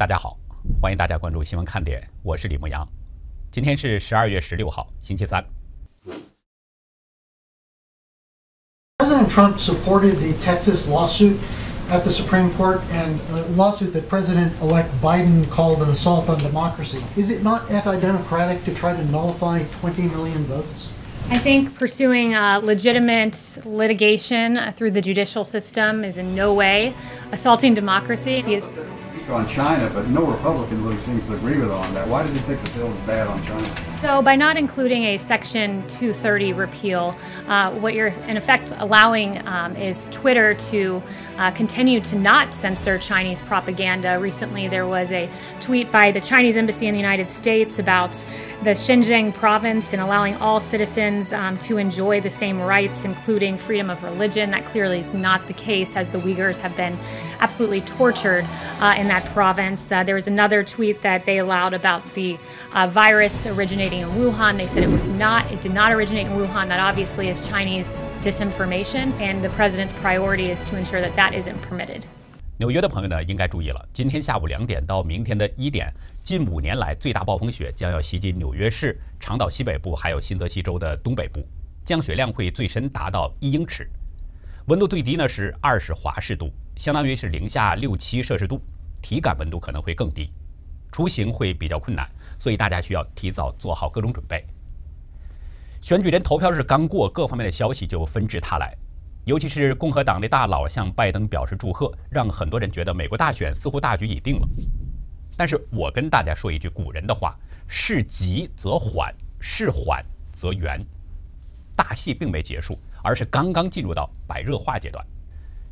大家好，欢迎大家关注新闻看点，我是李牧阳。今天是十二月十六号，星期三。President Trump supported the Texas lawsuit at the Supreme Court and a lawsuit that President-elect Biden called an assault on democracy. Is it not anti-democratic to try to nullify 20 million votes? I think pursuing uh, legitimate litigation through the judicial system is in no way assaulting democracy. He is on China, but no Republican really seems to agree with on that. Why does he think the bill is bad on China? So, by not including a Section 230 repeal, uh, what you're in effect allowing um, is Twitter to uh, continue to not censor Chinese propaganda. Recently, there was a tweet by the Chinese embassy in the United States about the Xinjiang province and allowing all citizens um, to enjoy the same rights, including freedom of religion. That clearly is not the case, as the Uyghurs have been absolutely tortured uh, in that province. Uh, there was another tweet that they allowed about the uh, virus originating in Wuhan. They said it was not, it did not originate in Wuhan. That obviously is Chinese disinformation, and the president's priority is to ensure that that isn't permitted. 纽约的朋友呢，应该注意了，今天下午两点到明天的一点，近五年来最大暴风雪将要袭击纽约市、长岛西北部还有新泽西州的东北部，降雪量会最深达到一英尺，温度最低呢是二十华氏度，相当于是零下六七摄氏度，体感温度可能会更低，出行会比较困难，所以大家需要提早做好各种准备。选举人投票日刚过，各方面的消息就纷至沓来。尤其是共和党的大佬向拜登表示祝贺，让很多人觉得美国大选似乎大局已定了。但是我跟大家说一句古人的话：事急则缓，事缓则圆。大戏并没结束，而是刚刚进入到白热化阶段。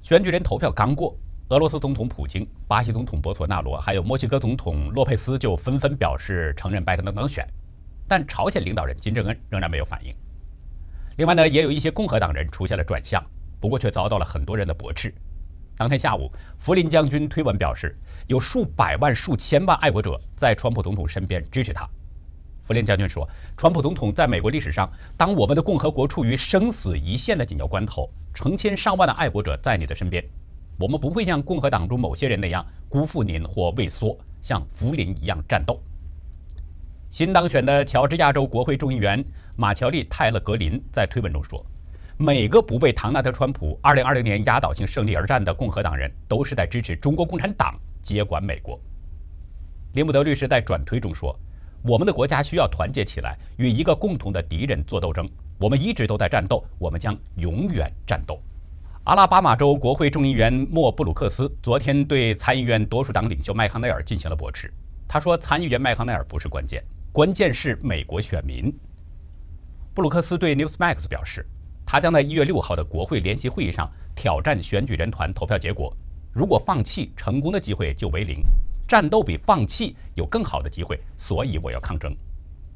选举人投票刚过，俄罗斯总统普京、巴西总统博索纳罗还有墨西哥总统洛佩斯就纷纷表示承认拜登的当选，但朝鲜领导人金正恩仍然没有反应。另外呢，也有一些共和党人出现了转向。不过却遭到了很多人的驳斥。当天下午，福林将军推文表示，有数百万、数千万爱国者在川普总统身边支持他。福林将军说：“川普总统在美国历史上，当我们的共和国处于生死一线的紧要关头，成千上万的爱国者在你的身边，我们不会像共和党中某些人那样辜负您或畏缩，像福林一样战斗。”新当选的乔治亚州国会众议员马乔丽·泰勒·格林在推文中说。每个不为唐纳德·川普2020年压倒性胜利而战的共和党人，都是在支持中国共产党接管美国。林姆德律师在转推中说：“我们的国家需要团结起来，与一个共同的敌人做斗争。我们一直都在战斗，我们将永远战斗。”阿拉巴马州国会众议员莫布鲁克斯昨天对参议院多数党领袖麦康奈尔进行了驳斥。他说：“参议员麦康奈尔不是关键，关键是美国选民。”布鲁克斯对 Newsmax 表示。他将在一月六号的国会联席会议上挑战选举人团投票结果。如果放弃，成功的机会就为零。战斗比放弃有更好的机会，所以我要抗争。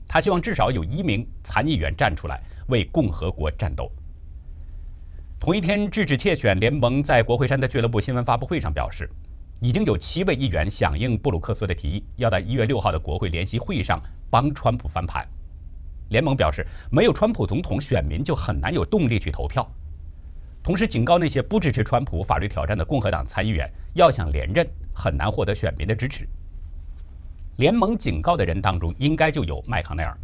他希望至少有一名参议员站出来为共和国战斗。同一天，制止窃选联盟在国会山的俱乐部新闻发布会上表示，已经有七位议员响应布鲁克斯的提议，要在一月六号的国会联席会议上帮川普翻盘。联盟表示，没有川普总统，选民就很难有动力去投票。同时警告那些不支持川普法律挑战的共和党参议员，要想连任，很难获得选民的支持。联盟警告的人当中，应该就有麦康奈尔。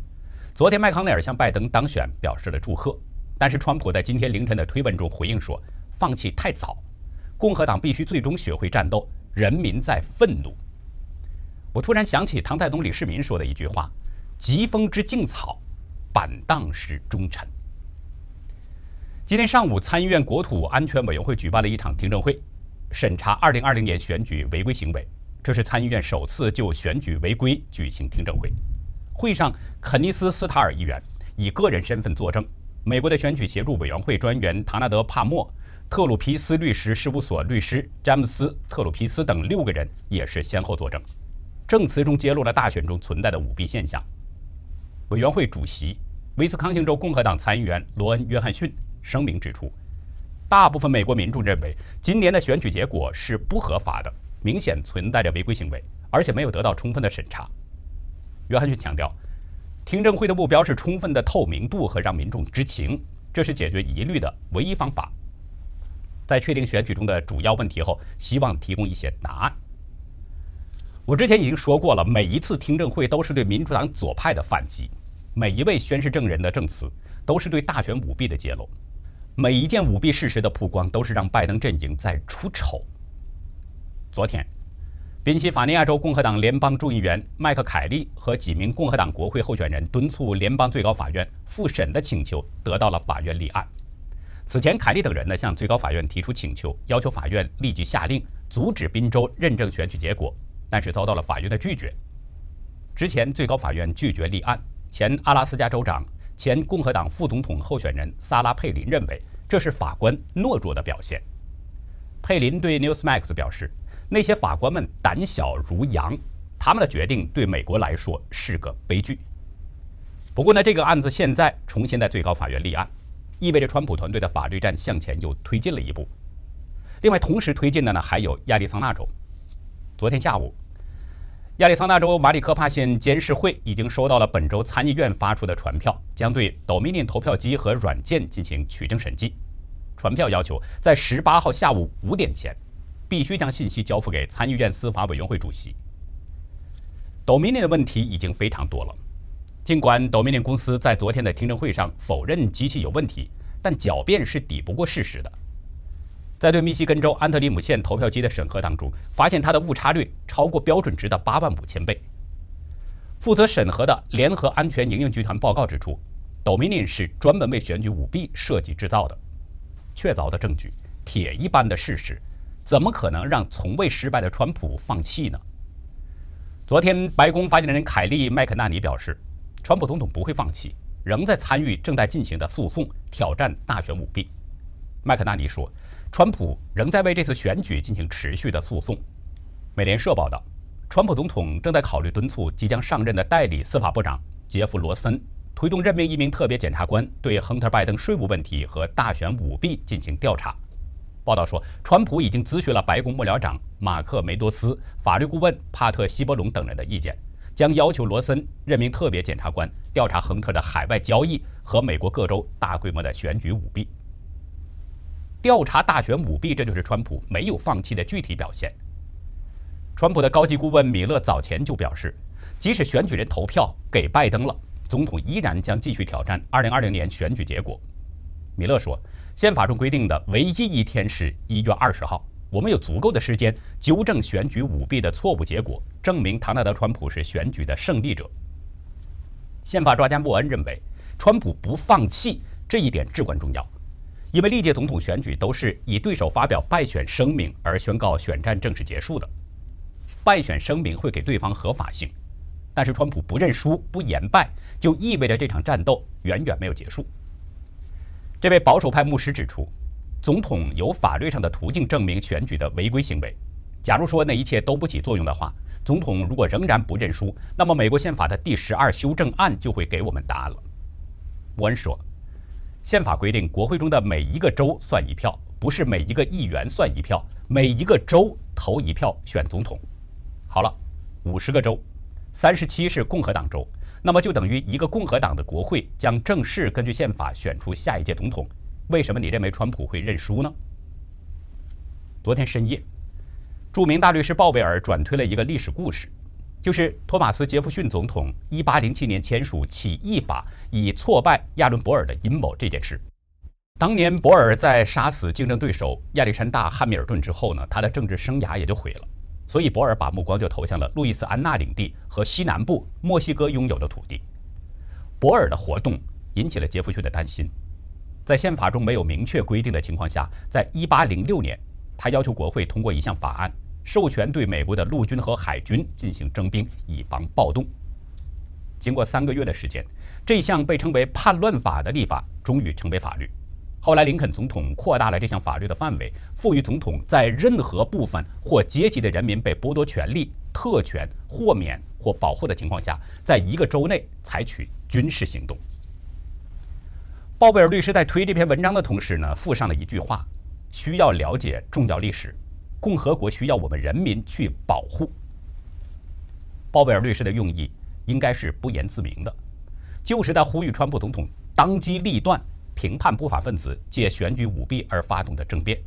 昨天，麦康奈尔向拜登当选表示了祝贺，但是川普在今天凌晨的推文中回应说：“放弃太早，共和党必须最终学会战斗，人民在愤怒。”我突然想起唐太宗李世民说的一句话：“疾风知劲草。”板荡是忠臣。今天上午，参议院国土安全委员会举办了一场听证会，审查2020年选举违规行为。这是参议院首次就选举违规举行听证会。会上，肯尼斯·斯塔尔议员以个人身份作证，美国的选举协助委员会专员唐纳德·帕默、特鲁皮斯律师事务所律师詹姆斯·特鲁皮斯等六个人也是先后作证。证词中揭露了大选中存在的舞弊现象。委员会主席、威斯康星州共和党参议员罗恩·约翰逊声明指出，大部分美国民众认为今年的选举结果是不合法的，明显存在着违规行为，而且没有得到充分的审查。约翰逊强调，听证会的目标是充分的透明度和让民众知情，这是解决疑虑的唯一方法。在确定选举中的主要问题后，希望提供一些答案。我之前已经说过了，每一次听证会都是对民主党左派的反击，每一位宣誓证人的证词都是对大选舞弊的揭露，每一件舞弊事实的曝光都是让拜登阵营在出丑。昨天。宾夕法尼亚州共和党联邦众议员麦克凯利和几名共和党国会候选人敦促联邦最高法院复审的请求得到了法院立案。此前，凯利等人呢向最高法院提出请求，要求法院立即下令阻止宾州认证选举结果，但是遭到了法院的拒绝。之前，最高法院拒绝立案，前阿拉斯加州长、前共和党副总统候选人萨拉佩林认为这是法官懦弱的表现。佩林对 Newsmax 表示。那些法官们胆小如羊，他们的决定对美国来说是个悲剧。不过呢，这个案子现在重新在最高法院立案，意味着川普团队的法律战向前又推进了一步。另外，同时推进的呢还有亚利桑那州。昨天下午，亚利桑那州马里科帕县监事会已经收到了本周参议院发出的传票，将对 Dominion 投票机和软件进行取证审计。传票要求在十八号下午五点前。必须将信息交付给参议院司法委员会主席。Dominion 的问题已经非常多了，尽管 Dominion 公司在昨天的听证会上否认机器有问题，但狡辩是抵不过事实的。在对密西根州安特里姆县投票机的审核当中，发现它的误差率超过标准值的八万五千倍。负责审核的联合安全营运集团报告指出，Dominion 是专门为选举舞弊设计制造的。确凿的证据，铁一般的事实。怎么可能让从未失败的川普放弃呢？昨天，白宫发言人凯利·麦克纳尼表示，川普总统不会放弃，仍在参与正在进行的诉讼，挑战大选舞弊。麦克纳尼说，川普仍在为这次选举进行持续的诉讼。美联社报道，川普总统正在考虑敦促即将上任的代理司法部长杰夫·罗森推动任命一名特别检察官，对亨特·拜登税务问题和大选舞弊进行调查。报道说，川普已经咨询了白宫幕僚长马克·梅多斯、法律顾问帕特·西伯隆等人的意见，将要求罗森任命特别检察官调查亨特的海外交易和美国各州大规模的选举舞弊。调查大选舞弊，这就是川普没有放弃的具体表现。川普的高级顾问米勒早前就表示，即使选举人投票给拜登了，总统依然将继续挑战2020年选举结果。米勒说。宪法中规定的唯一一天是一月二十号，我们有足够的时间纠正选举舞弊的错误结果，证明唐纳德·川普是选举的胜利者。宪法专家莫恩认为，川普不放弃这一点至关重要，因为历届总统选举都是以对手发表败选声明而宣告选战正式结束的。败选声明会给对方合法性，但是川普不认输、不言败，就意味着这场战斗远远没有结束。这位保守派牧师指出，总统有法律上的途径证明选举的违规行为。假如说那一切都不起作用的话，总统如果仍然不认输，那么美国宪法的第十二修正案就会给我们答案了。伯恩说，宪法规定国会中的每一个州算一票，不是每一个议员算一票，每一个州投一票选总统。好了，五十个州，三十七是共和党州。那么就等于一个共和党的国会将正式根据宪法选出下一届总统。为什么你认为川普会认输呢？昨天深夜，著名大律师鲍威尔转推了一个历史故事，就是托马斯·杰弗逊总统1807年签署起义法以挫败亚伦·博尔的阴谋这件事。当年博尔在杀死竞争对手亚历山大·汉密尔顿之后呢，他的政治生涯也就毁了。所以，博尔把目光就投向了路易斯安那领地和西南部墨西哥拥有的土地。博尔的活动引起了杰弗逊的担心。在宪法中没有明确规定的情况下，在1806年，他要求国会通过一项法案，授权对美国的陆军和海军进行征兵，以防暴动。经过三个月的时间，这项被称为“叛乱法”的立法终于成为法律。后来，林肯总统扩大了这项法律的范围，赋予总统在任何部分或阶级的人民被剥夺权利、特权、豁免或保护的情况下，在一个州内采取军事行动。鲍威尔律师在推这篇文章的同时呢，附上了一句话：“需要了解重要历史，共和国需要我们人民去保护。”鲍威尔律师的用意应该是不言自明的，就是在呼吁川普总统当机立断。评判不法分子借选举舞弊而发动的政变。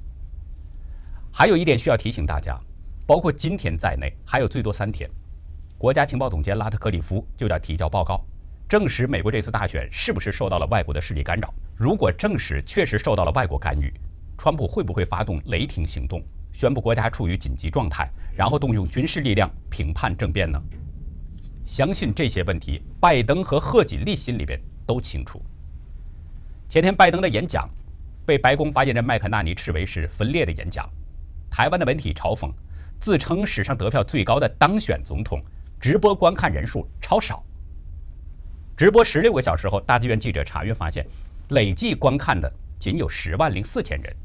还有一点需要提醒大家：包括今天在内，还有最多三天，国家情报总监拉特克里夫就要提交报告，证实美国这次大选是不是受到了外国的势力干扰。如果证实确实受到了外国干预，川普会不会发动雷霆行动，宣布国家处于紧急状态，然后动用军事力量平叛政变呢？相信这些问题，拜登和贺锦丽心里边都清楚。前天拜登的演讲被白宫发言人麦克纳尼斥为是分裂的演讲，台湾的媒体嘲讽，自称史上得票最高的当选总统，直播观看人数超少。直播十六个小时后，大纪元记者查阅发现，累计观看的仅有十万零四千人。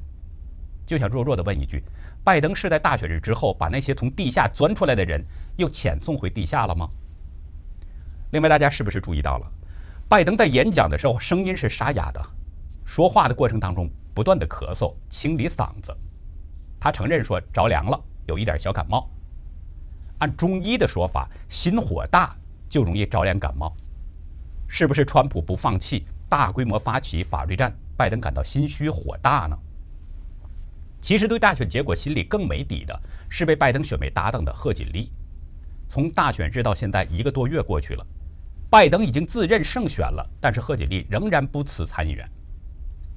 就想弱弱的问一句：拜登是在大选日之后把那些从地下钻出来的人又遣送回地下了吗？另外，大家是不是注意到了，拜登在演讲的时候声音是沙哑的，说话的过程当中不断的咳嗽清理嗓子。他承认说着凉了，有一点小感冒。按中医的说法，心火大就容易着凉感冒。是不是川普不放弃大规模发起法律战，拜登感到心虚火大呢？其实对大选结果心里更没底的是被拜登选为搭档的贺锦丽。从大选日到现在一个多月过去了，拜登已经自认胜选了，但是贺锦丽仍然不辞参议员。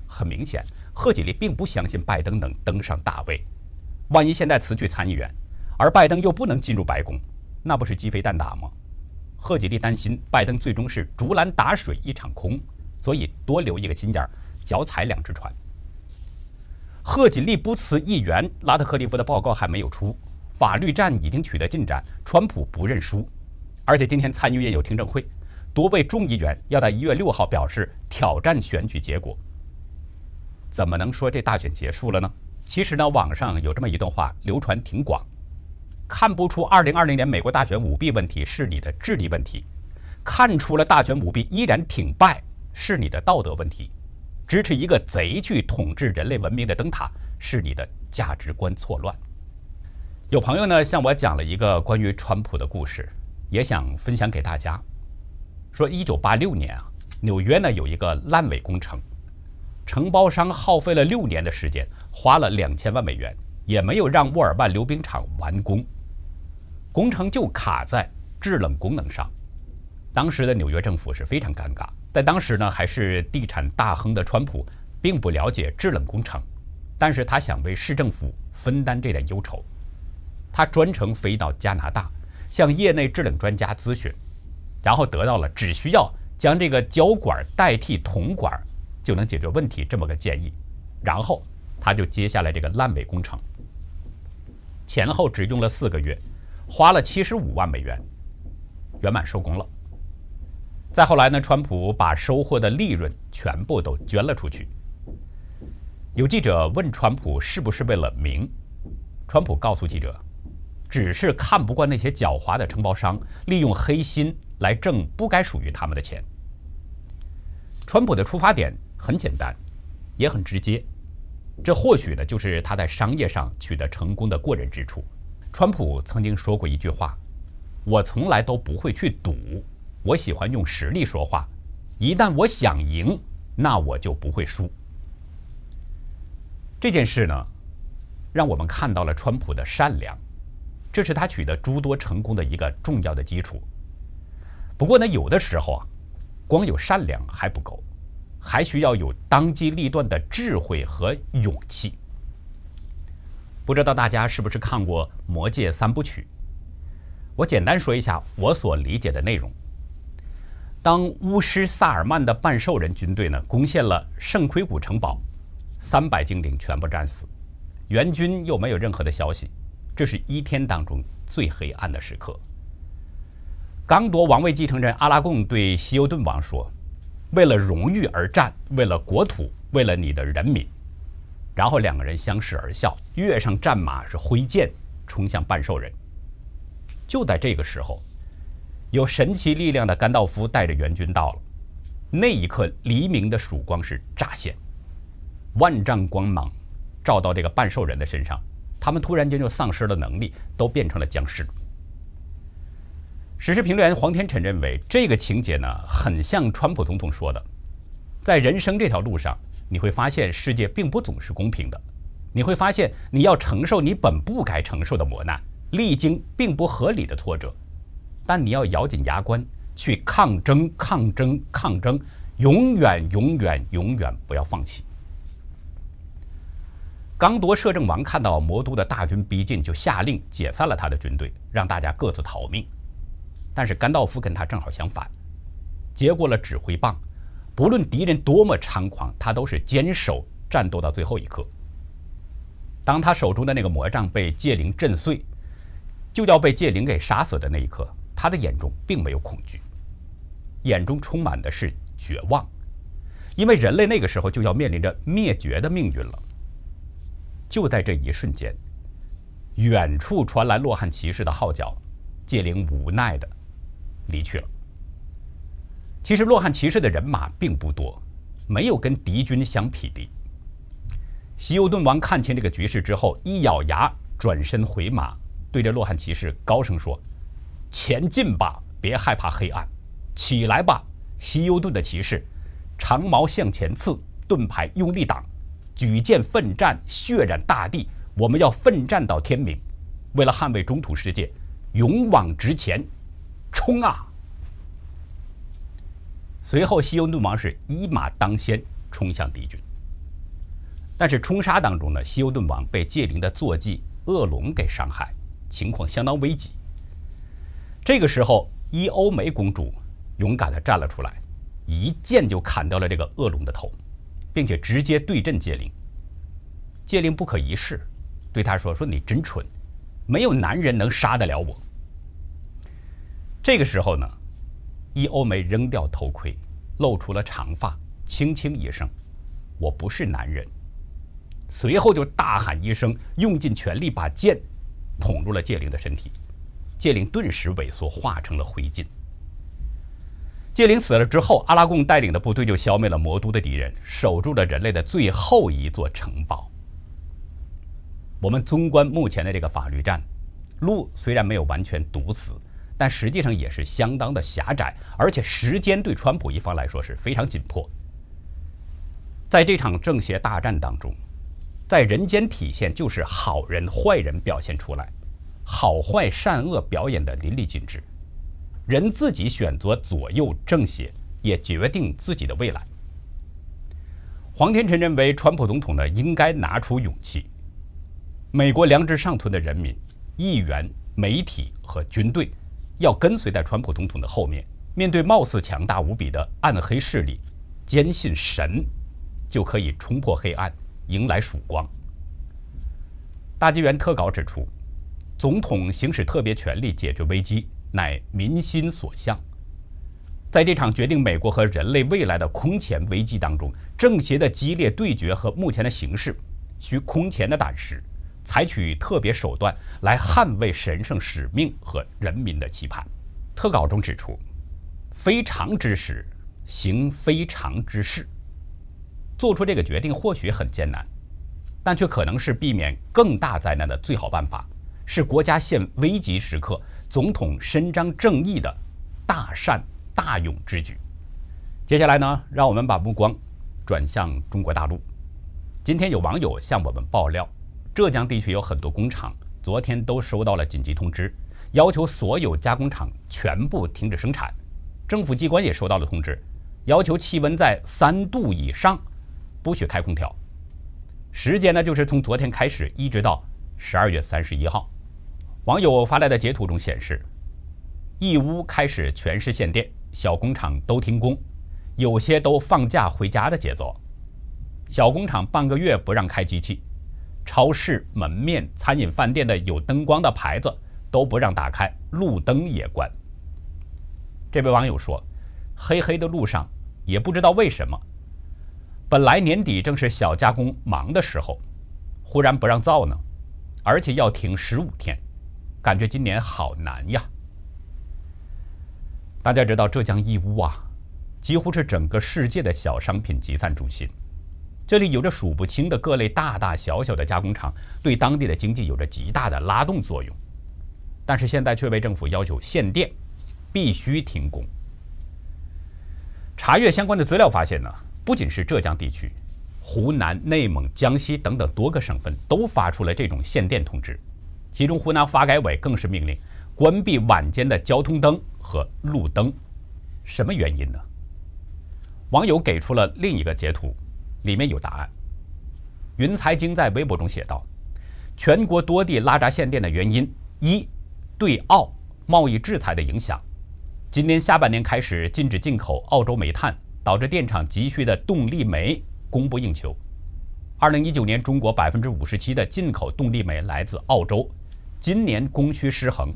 很明显，贺锦丽并不相信拜登能登上大位。万一现在辞去参议员，而拜登又不能进入白宫，那不是鸡飞蛋打吗？贺锦丽担心拜登最终是竹篮打水一场空，所以多留一个心眼儿，脚踩两只船。贺锦丽不辞议员，拉特克利夫的报告还没有出，法律战已经取得进展，川普不认输，而且今天参议院有听证会，多位众议员要在一月六号表示挑战选举结果。怎么能说这大选结束了呢？其实呢，网上有这么一段话流传挺广，看不出二零二零年美国大选舞弊问题是你的智力问题，看出了大选舞弊依然挺败是你的道德问题。支持一个贼去统治人类文明的灯塔，是你的价值观错乱。有朋友呢向我讲了一个关于川普的故事，也想分享给大家。说一九八六年啊，纽约呢有一个烂尾工程，承包商耗费了六年的时间，花了两千万美元，也没有让沃尔曼溜冰场完工，工程就卡在制冷功能上。当时的纽约政府是非常尴尬。在当时呢，还是地产大亨的川普，并不了解制冷工程，但是他想为市政府分担这点忧愁，他专程飞到加拿大，向业内制冷专家咨询，然后得到了只需要将这个胶管代替铜管就能解决问题这么个建议，然后他就接下来这个烂尾工程，前后只用了四个月，花了七十五万美元，圆满收工了。再后来呢，川普把收获的利润全部都捐了出去。有记者问川普是不是为了名，川普告诉记者，只是看不惯那些狡猾的承包商利用黑心来挣不该属于他们的钱。川普的出发点很简单，也很直接，这或许呢就是他在商业上取得成功的过人之处。川普曾经说过一句话：“我从来都不会去赌。”我喜欢用实力说话，一旦我想赢，那我就不会输。这件事呢，让我们看到了川普的善良，这是他取得诸多成功的一个重要的基础。不过呢，有的时候啊，光有善良还不够，还需要有当机立断的智慧和勇气。不知道大家是不是看过《魔戒三部曲》？我简单说一下我所理解的内容。当巫师萨尔曼的半兽人军队呢攻陷了圣盔谷城堡，三百精灵全部战死，援军又没有任何的消息，这是一天当中最黑暗的时刻。刚铎王位继承人阿拉贡对西欧顿王说：“为了荣誉而战，为了国土，为了你的人民。”然后两个人相视而笑，跃上战马，是挥剑冲向半兽人。就在这个时候。有神奇力量的甘道夫带着援军到了，那一刻，黎明的曙光是乍现，万丈光芒照到这个半兽人的身上，他们突然间就丧失了能力，都变成了僵尸。时事评论员黄天辰认为，这个情节呢，很像川普总统说的，在人生这条路上，你会发现世界并不总是公平的，你会发现你要承受你本不该承受的磨难，历经并不合理的挫折，但你要咬紧牙关去抗争、抗争、抗争，永远、永远、永远不要放弃。刚铎摄政王看到魔都的大军逼近，就下令解散了他的军队，让大家各自逃命。但是甘道夫跟他正好相反，接过了指挥棒，不论敌人多么猖狂，他都是坚守战斗到最后一刻。当他手中的那个魔杖被戒灵震碎，就要被戒灵给杀死的那一刻，他的眼中并没有恐惧，眼中充满的是绝望，因为人类那个时候就要面临着灭绝的命运了。就在这一瞬间，远处传来洛汗骑士的号角，戒灵无奈的离去了。其实洛汗骑士的人马并不多，没有跟敌军相匹敌。西欧顿王看清这个局势之后，一咬牙，转身回马，对着洛汗骑士高声说：“前进吧，别害怕黑暗，起来吧，西尤顿的骑士，长矛向前刺，盾牌用力挡，举剑奋战，血染大地。我们要奋战到天明，为了捍卫中土世界，勇往直前，冲啊！”随后，西尤顿王是一马当先，冲向敌军。但是冲杀当中呢，西尤顿王被戒灵的坐骑恶龙给伤害，情况相当危急。这个时候，伊欧梅公主勇敢地站了出来，一剑就砍掉了这个恶龙的头，并且直接对阵戒灵。戒灵不可一世，对他说：“说你真蠢，没有男人能杀得了我。”这个时候呢，伊欧梅扔掉头盔，露出了长发，轻轻一声：“我不是男人。”随后就大喊一声，用尽全力把剑捅入了戒灵的身体，戒灵顿时萎缩，化成了灰烬。戒灵死了之后，阿拉贡带领的部队就消灭了魔都的敌人，守住了人类的最后一座城堡。我们纵观目前的这个法律战，路虽然没有完全堵死，但实际上也是相当的狭窄，而且时间对川普一方来说是非常紧迫。在这场正邪大战当中。在人间体现就是好人坏人表现出来，好坏善恶表演的淋漓尽致，人自己选择左右正邪，也决定自己的未来。黄天臣认为，川普总统呢应该拿出勇气，美国良知尚存的人民、议员、媒体和军队，要跟随在川普总统的后面，面对貌似强大无比的暗黑势力，坚信神就可以冲破黑暗。迎来曙光。大纪元特稿指出，总统行使特别权力解决危机，乃民心所向。在这场决定美国和人类未来的空前危机当中，政邪的激烈对决和目前的形势，需空前的胆识，采取特别手段来捍卫神圣使命和人民的期盼。特稿中指出，非常之时，行非常之事。做出这个决定或许很艰难，但却可能是避免更大灾难的最好办法，是国家现危急时刻总统伸张正义的大善大勇之举。接下来呢，让我们把目光转向中国大陆。今天有网友向我们爆料，浙江地区有很多工厂昨天都收到了紧急通知，要求所有加工厂全部停止生产。政府机关也收到了通知，要求气温在三度以上。不许开空调，时间呢就是从昨天开始一直到十二月三十一号。网友发来的截图中显示，义乌开始全市限电，小工厂都停工，有些都放假回家的节奏。小工厂半个月不让开机器，超市、门面、餐饮、饭店的有灯光的牌子都不让打开，路灯也关。这位网友说，黑黑的路上也不知道为什么。本来年底正是小加工忙的时候，忽然不让造呢，而且要停十五天，感觉今年好难呀。大家知道浙江义乌啊，几乎是整个世界的小商品集散中心，这里有着数不清的各类大大小小的加工厂，对当地的经济有着极大的拉动作用。但是现在却被政府要求限电，必须停工。查阅相关的资料发现呢。不仅是浙江地区，湖南、内蒙、江西等等多个省份都发出了这种限电通知。其中湖南发改委更是命令关闭晚间的交通灯和路灯。什么原因呢？网友给出了另一个截图，里面有答案。云财经在微博中写道：“全国多地拉闸限电的原因，一对澳贸易制裁的影响。今年下半年开始禁止进口澳洲煤炭，导致电厂急需的动力煤供不应求。二零一九年，中国百分之五十七的进口动力煤来自澳洲，今年供需失衡，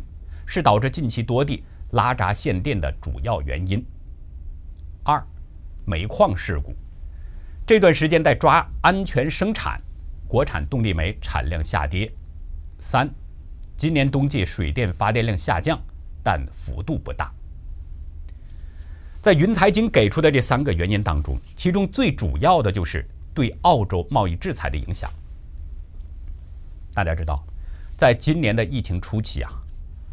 是导致近期多地拉闸限电的主要原因。二。”煤矿事故，这段时间在抓安全生产，国产动力煤产量下跌。三，今年冬季水电发电量下降，但幅度不大。在云财经给出的这三个原因当中，其中最主要的就是对澳洲贸易制裁的影响。大家知道，在今年的疫情初期啊，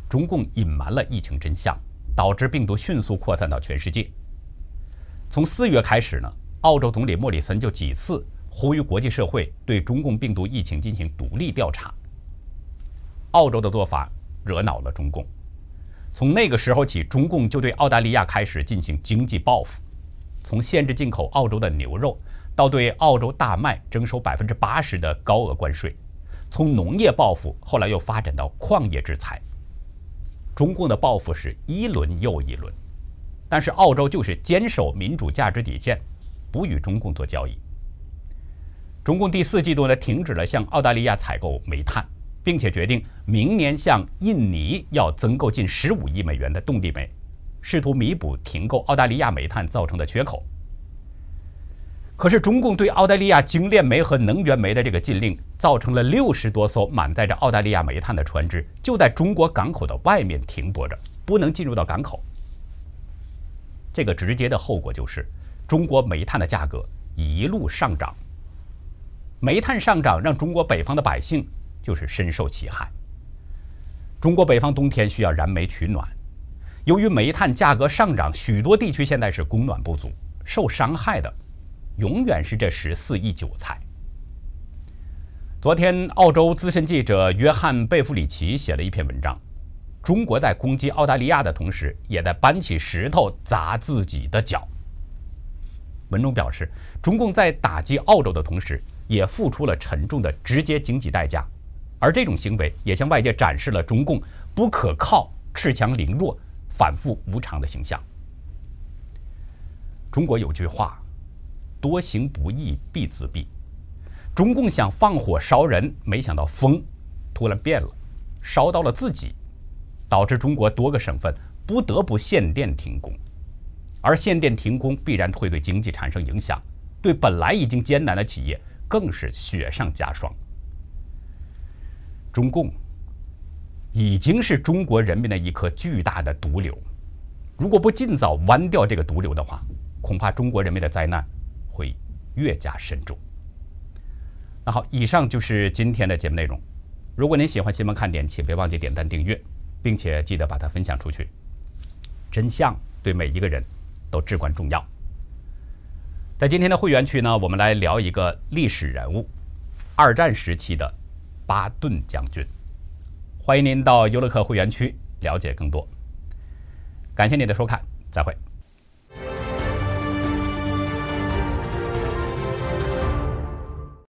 中共隐瞒了疫情真相，导致病毒迅速扩散到全世界。从四月开始呢，澳洲总理莫里森就几次呼吁国际社会对中共病毒疫情进行独立调查。澳洲的做法惹恼了中共，从那个时候起，中共就对澳大利亚开始进行经济报复，从限制进口澳洲的牛肉，到对澳洲大麦征收百分之八十的高额关税，从农业报复后来又发展到矿业制裁。中共的报复是一轮又一轮。但是澳洲就是坚守民主价值底线，不与中共做交易。中共第四季度呢停止了向澳大利亚采购煤炭，并且决定明年向印尼要增购近十五亿美元的动力煤，试图弥补停购澳大利亚煤炭造成的缺口。可是中共对澳大利亚精炼煤和能源煤的这个禁令，造成了六十多艘满载着澳大利亚煤炭的船只就在中国港口的外面停泊着，不能进入到港口。这个直接的后果就是，中国煤炭的价格一路上涨。煤炭上涨让中国北方的百姓就是深受其害。中国北方冬天需要燃煤取暖，由于煤炭价格上涨，许多地区现在是供暖不足，受伤害的永远是这十四亿韭菜。昨天，澳洲资深记者约翰贝弗里奇写了一篇文章。中国在攻击澳大利亚的同时，也在搬起石头砸自己的脚。文中表示，中共在打击澳洲的同时，也付出了沉重的直接经济代价，而这种行为也向外界展示了中共不可靠、恃强凌弱、反复无常的形象。中国有句话：“多行不义必自毙。”中共想放火烧人，没想到风突然变了，烧到了自己。导致中国多个省份不得不限电停工，而限电停工必然会对经济产生影响，对本来已经艰难的企业更是雪上加霜。中共已经是中国人民的一颗巨大的毒瘤，如果不尽早剜掉这个毒瘤的话，恐怕中国人民的灾难会越加深重。那好，以上就是今天的节目内容。如果您喜欢新闻看点，请别忘记点赞订阅。并且记得把它分享出去。真相对每一个人都至关重要。在今天的会员区呢，我们来聊一个历史人物——二战时期的巴顿将军。欢迎您到优乐客会员区了解更多。感谢您的收看，再会。